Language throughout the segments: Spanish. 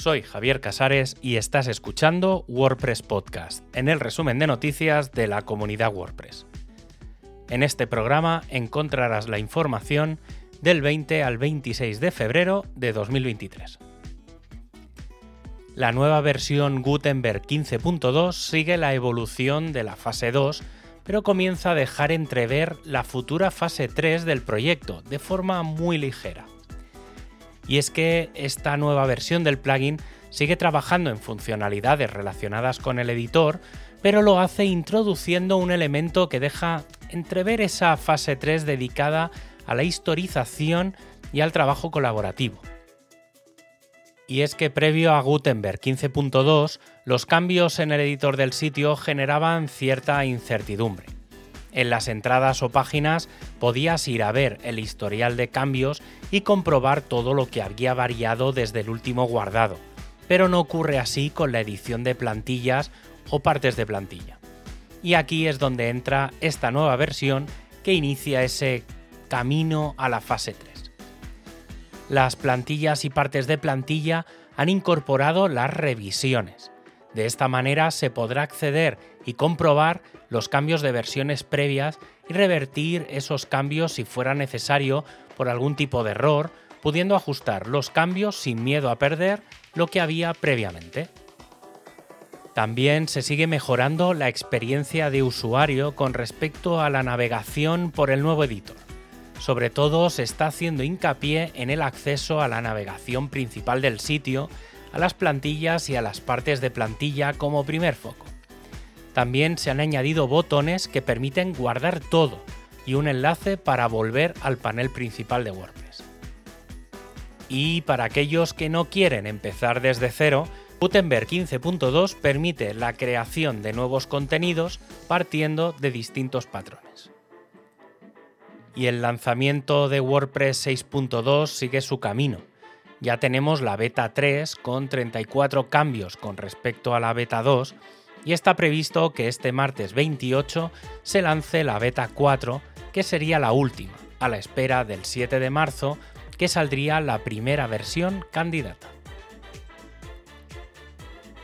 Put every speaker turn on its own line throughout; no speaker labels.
soy Javier Casares y estás escuchando WordPress Podcast, en el resumen de noticias de la comunidad WordPress. En este programa encontrarás la información del 20 al 26 de febrero de 2023. La nueva versión Gutenberg 15.2 sigue la evolución de la fase 2, pero comienza a dejar entrever la futura fase 3 del proyecto de forma muy ligera. Y es que esta nueva versión del plugin sigue trabajando en funcionalidades relacionadas con el editor, pero lo hace introduciendo un elemento que deja entrever esa fase 3 dedicada a la historización y al trabajo colaborativo. Y es que previo a Gutenberg 15.2, los cambios en el editor del sitio generaban cierta incertidumbre. En las entradas o páginas podías ir a ver el historial de cambios y comprobar todo lo que había variado desde el último guardado, pero no ocurre así con la edición de plantillas o partes de plantilla. Y aquí es donde entra esta nueva versión que inicia ese camino a la fase 3. Las plantillas y partes de plantilla han incorporado las revisiones. De esta manera se podrá acceder y comprobar los cambios de versiones previas y revertir esos cambios si fuera necesario por algún tipo de error, pudiendo ajustar los cambios sin miedo a perder lo que había previamente. También se sigue mejorando la experiencia de usuario con respecto a la navegación por el nuevo editor. Sobre todo se está haciendo hincapié en el acceso a la navegación principal del sitio, a las plantillas y a las partes de plantilla como primer foco. También se han añadido botones que permiten guardar todo y un enlace para volver al panel principal de WordPress. Y para aquellos que no quieren empezar desde cero, Gutenberg 15.2 permite la creación de nuevos contenidos partiendo de distintos patrones. Y el lanzamiento de WordPress 6.2 sigue su camino. Ya tenemos la beta 3 con 34 cambios con respecto a la beta 2 y está previsto que este martes 28 se lance la beta 4, que sería la última, a la espera del 7 de marzo, que saldría la primera versión candidata.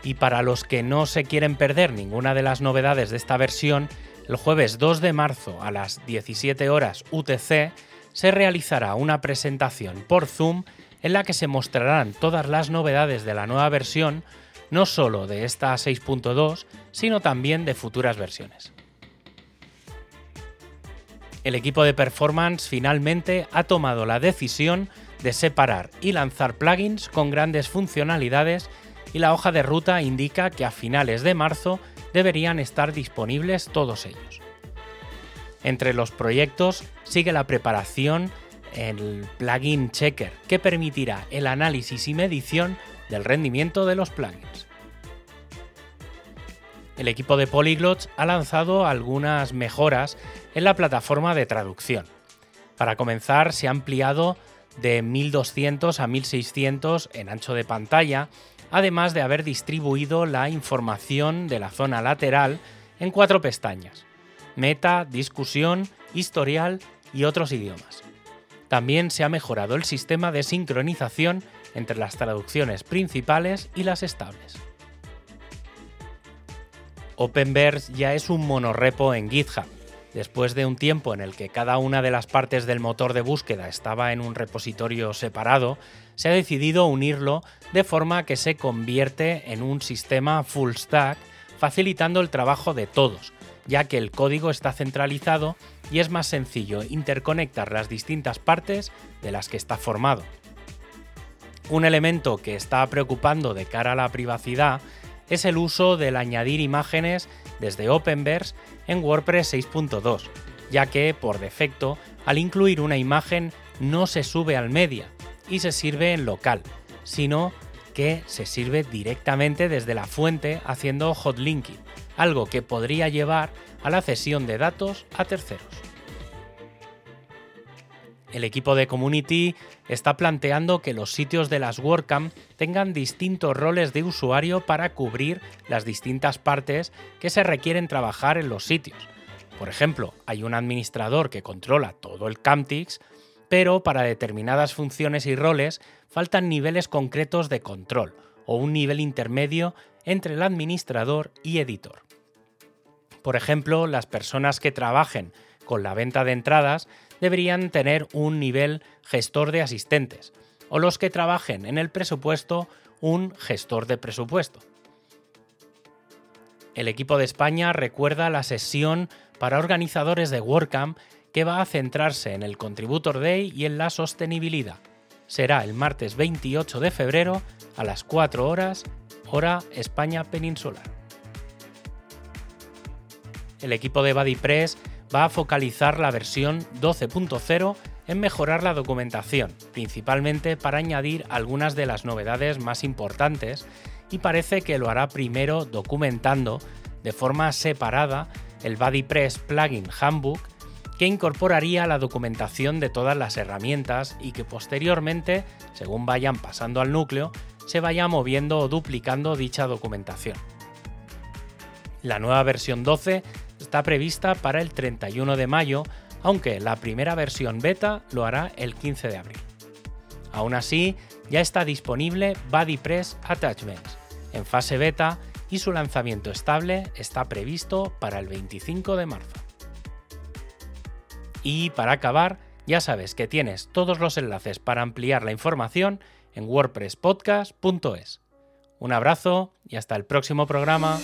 Y para los que no se quieren perder ninguna de las novedades de esta versión, el jueves 2 de marzo a las 17 horas UTC se realizará una presentación por Zoom en la que se mostrarán todas las novedades de la nueva versión, no solo de esta 6.2, sino también de futuras versiones. El equipo de performance finalmente ha tomado la decisión de separar y lanzar plugins con grandes funcionalidades y la hoja de ruta indica que a finales de marzo deberían estar disponibles todos ellos. Entre los proyectos sigue la preparación el plugin Checker, que permitirá el análisis y medición del rendimiento de los plugins. El equipo de Polyglots ha lanzado algunas mejoras en la plataforma de traducción. Para comenzar, se ha ampliado de 1200 a 1600 en ancho de pantalla, además de haber distribuido la información de la zona lateral en cuatro pestañas, meta, discusión, historial y otros idiomas. También se ha mejorado el sistema de sincronización entre las traducciones principales y las estables. Openverse ya es un monorepo en GitHub. Después de un tiempo en el que cada una de las partes del motor de búsqueda estaba en un repositorio separado, se ha decidido unirlo de forma que se convierte en un sistema full stack, facilitando el trabajo de todos, ya que el código está centralizado y es más sencillo interconectar las distintas partes de las que está formado. Un elemento que está preocupando de cara a la privacidad es el uso del añadir imágenes desde Openverse en WordPress 6.2, ya que, por defecto, al incluir una imagen no se sube al media y se sirve en local, sino que se sirve directamente desde la fuente haciendo hotlinking, algo que podría llevar a la cesión de datos a terceros. El equipo de Community está planteando que los sitios de las WordCamp tengan distintos roles de usuario para cubrir las distintas partes que se requieren trabajar en los sitios. Por ejemplo, hay un administrador que controla todo el Camtix, pero para determinadas funciones y roles faltan niveles concretos de control, o un nivel intermedio entre el administrador y editor. Por ejemplo, las personas que trabajen con la venta de entradas deberían tener un nivel gestor de asistentes, o los que trabajen en el presupuesto un gestor de presupuesto. El equipo de España recuerda la sesión para organizadores de WordCamp que va a centrarse en el Contributor Day y en la sostenibilidad. Será el martes 28 de febrero a las 4 horas, hora España peninsular. El equipo de BuddyPress va a focalizar la versión 12.0 en mejorar la documentación, principalmente para añadir algunas de las novedades más importantes y parece que lo hará primero documentando de forma separada el BuddyPress Plugin Handbook que incorporaría la documentación de todas las herramientas y que posteriormente, según vayan pasando al núcleo, se vaya moviendo o duplicando dicha documentación. La nueva versión 12 está prevista para el 31 de mayo, aunque la primera versión beta lo hará el 15 de abril. Aún así, ya está disponible BuddyPress Attachments en fase beta y su lanzamiento estable está previsto para el 25 de marzo. Y para acabar, ya sabes que tienes todos los enlaces para ampliar la información en wordpresspodcast.es. Un abrazo y hasta el próximo programa.